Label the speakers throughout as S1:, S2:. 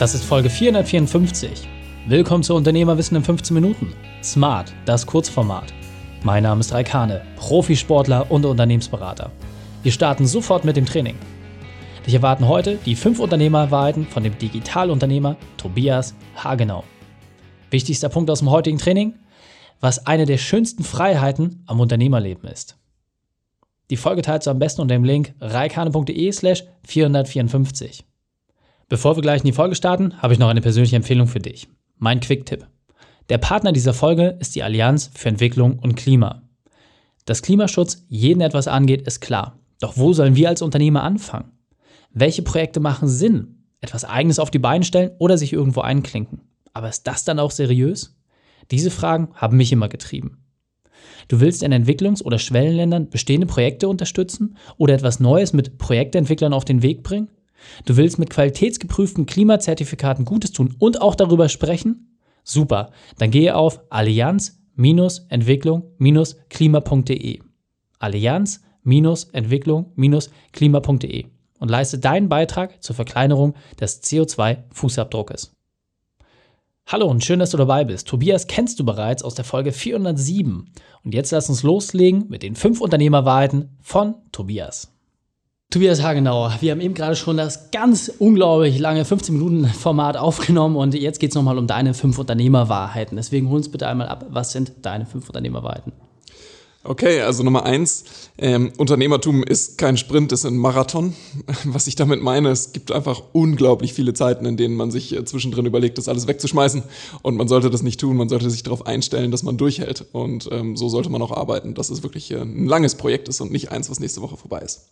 S1: Das ist Folge 454. Willkommen zu Unternehmerwissen in 15 Minuten. Smart, das Kurzformat. Mein Name ist Raikane, Profisportler und Unternehmensberater. Wir starten sofort mit dem Training. Dich erwarten heute die 5 Unternehmerwahrheiten von dem Digitalunternehmer Tobias Hagenau. Wichtigster Punkt aus dem heutigen Training, was eine der schönsten Freiheiten am Unternehmerleben ist. Die Folge teilst du am besten unter dem Link reikane.de slash 454. Bevor wir gleich in die Folge starten, habe ich noch eine persönliche Empfehlung für dich. Mein Quick-Tipp. Der Partner dieser Folge ist die Allianz für Entwicklung und Klima. Dass Klimaschutz jeden etwas angeht, ist klar. Doch wo sollen wir als Unternehmer anfangen? Welche Projekte machen Sinn? Etwas Eigenes auf die Beine stellen oder sich irgendwo einklinken? Aber ist das dann auch seriös? Diese Fragen haben mich immer getrieben. Du willst in Entwicklungs- oder Schwellenländern bestehende Projekte unterstützen oder etwas Neues mit Projektentwicklern auf den Weg bringen? Du willst mit qualitätsgeprüften Klimazertifikaten Gutes tun und auch darüber sprechen? Super, dann gehe auf allianz-entwicklung-klima.de. Allianz-entwicklung-klima.de und leiste deinen Beitrag zur Verkleinerung des CO2-Fußabdruckes. Hallo und schön, dass du dabei bist. Tobias kennst du bereits aus der Folge 407. Und jetzt lass uns loslegen mit den fünf Unternehmerwahrheiten von Tobias. Tobias Hagenauer, wir haben eben gerade schon das ganz unglaublich lange 15 Minuten Format aufgenommen und jetzt geht es nochmal um deine fünf Unternehmerwahrheiten. Deswegen hol uns bitte einmal ab, was sind deine fünf Unternehmerwahrheiten?
S2: Okay, also Nummer eins, ähm, Unternehmertum ist kein Sprint, ist ein Marathon. Was ich damit meine, es gibt einfach unglaublich viele Zeiten, in denen man sich äh, zwischendrin überlegt, das alles wegzuschmeißen. Und man sollte das nicht tun, man sollte sich darauf einstellen, dass man durchhält. Und ähm, so sollte man auch arbeiten, dass es wirklich äh, ein langes Projekt ist und nicht eins, was nächste Woche vorbei ist.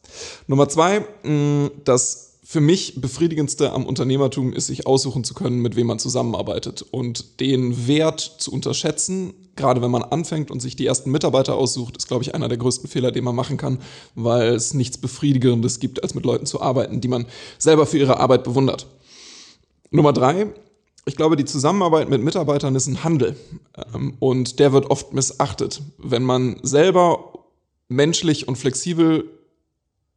S2: Nummer zwei, mh, das für mich befriedigendste am Unternehmertum ist, sich aussuchen zu können, mit wem man zusammenarbeitet und den Wert zu unterschätzen, gerade wenn man anfängt und sich die ersten Mitarbeiter aussucht, ist, glaube ich, einer der größten Fehler, den man machen kann, weil es nichts Befriedigendes gibt, als mit Leuten zu arbeiten, die man selber für ihre Arbeit bewundert. Nummer drei, ich glaube, die Zusammenarbeit mit Mitarbeitern ist ein Handel ähm, und der wird oft missachtet. Wenn man selber menschlich und flexibel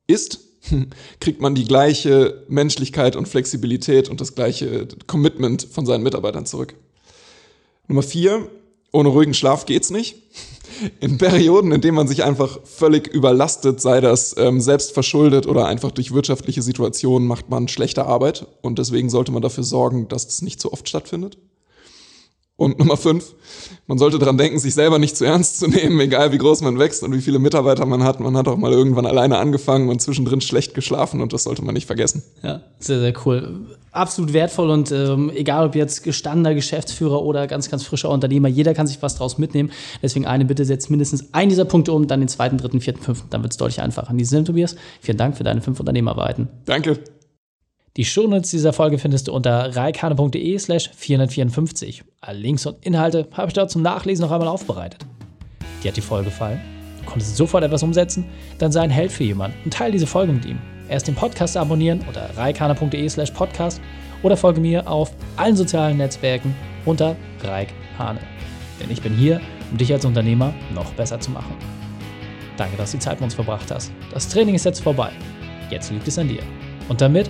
S2: ist, kriegt man die gleiche Menschlichkeit und Flexibilität und das gleiche Commitment von seinen Mitarbeitern zurück. Nummer vier, ohne ruhigen Schlaf geht's nicht. In Perioden, in denen man sich einfach völlig überlastet, sei das ähm, selbst verschuldet oder einfach durch wirtschaftliche Situationen, macht man schlechte Arbeit und deswegen sollte man dafür sorgen, dass das nicht so oft stattfindet. Und Nummer fünf, man sollte daran denken, sich selber nicht zu ernst zu nehmen, egal wie groß man wächst und wie viele Mitarbeiter man hat. Man hat auch mal irgendwann alleine angefangen und zwischendrin schlecht geschlafen und das sollte man nicht vergessen.
S1: Ja, sehr, sehr cool. Absolut wertvoll und ähm, egal ob jetzt gestandener Geschäftsführer oder ganz, ganz frischer Unternehmer, jeder kann sich was draus mitnehmen. Deswegen eine Bitte, setzt mindestens einen dieser Punkte um, dann den zweiten, dritten, vierten, fünften, dann wird es deutlich einfacher. In diesem Sinne, Tobias, vielen Dank für deine fünf Unternehmerarbeiten.
S2: Danke.
S1: Die Shownotes dieser Folge findest du unter reikane.de slash 454. Alle Links und Inhalte habe ich dort zum Nachlesen noch einmal aufbereitet. Dir hat die Folge gefallen? Du konntest sofort etwas umsetzen? Dann sei ein Held für jemanden und teile diese Folge mit ihm. Erst den Podcast abonnieren unter reikane.de slash podcast oder folge mir auf allen sozialen Netzwerken unter Reik Hane. Denn ich bin hier, um dich als Unternehmer noch besser zu machen. Danke, dass du die Zeit mit uns verbracht hast. Das Training ist jetzt vorbei. Jetzt liegt es an dir. Und damit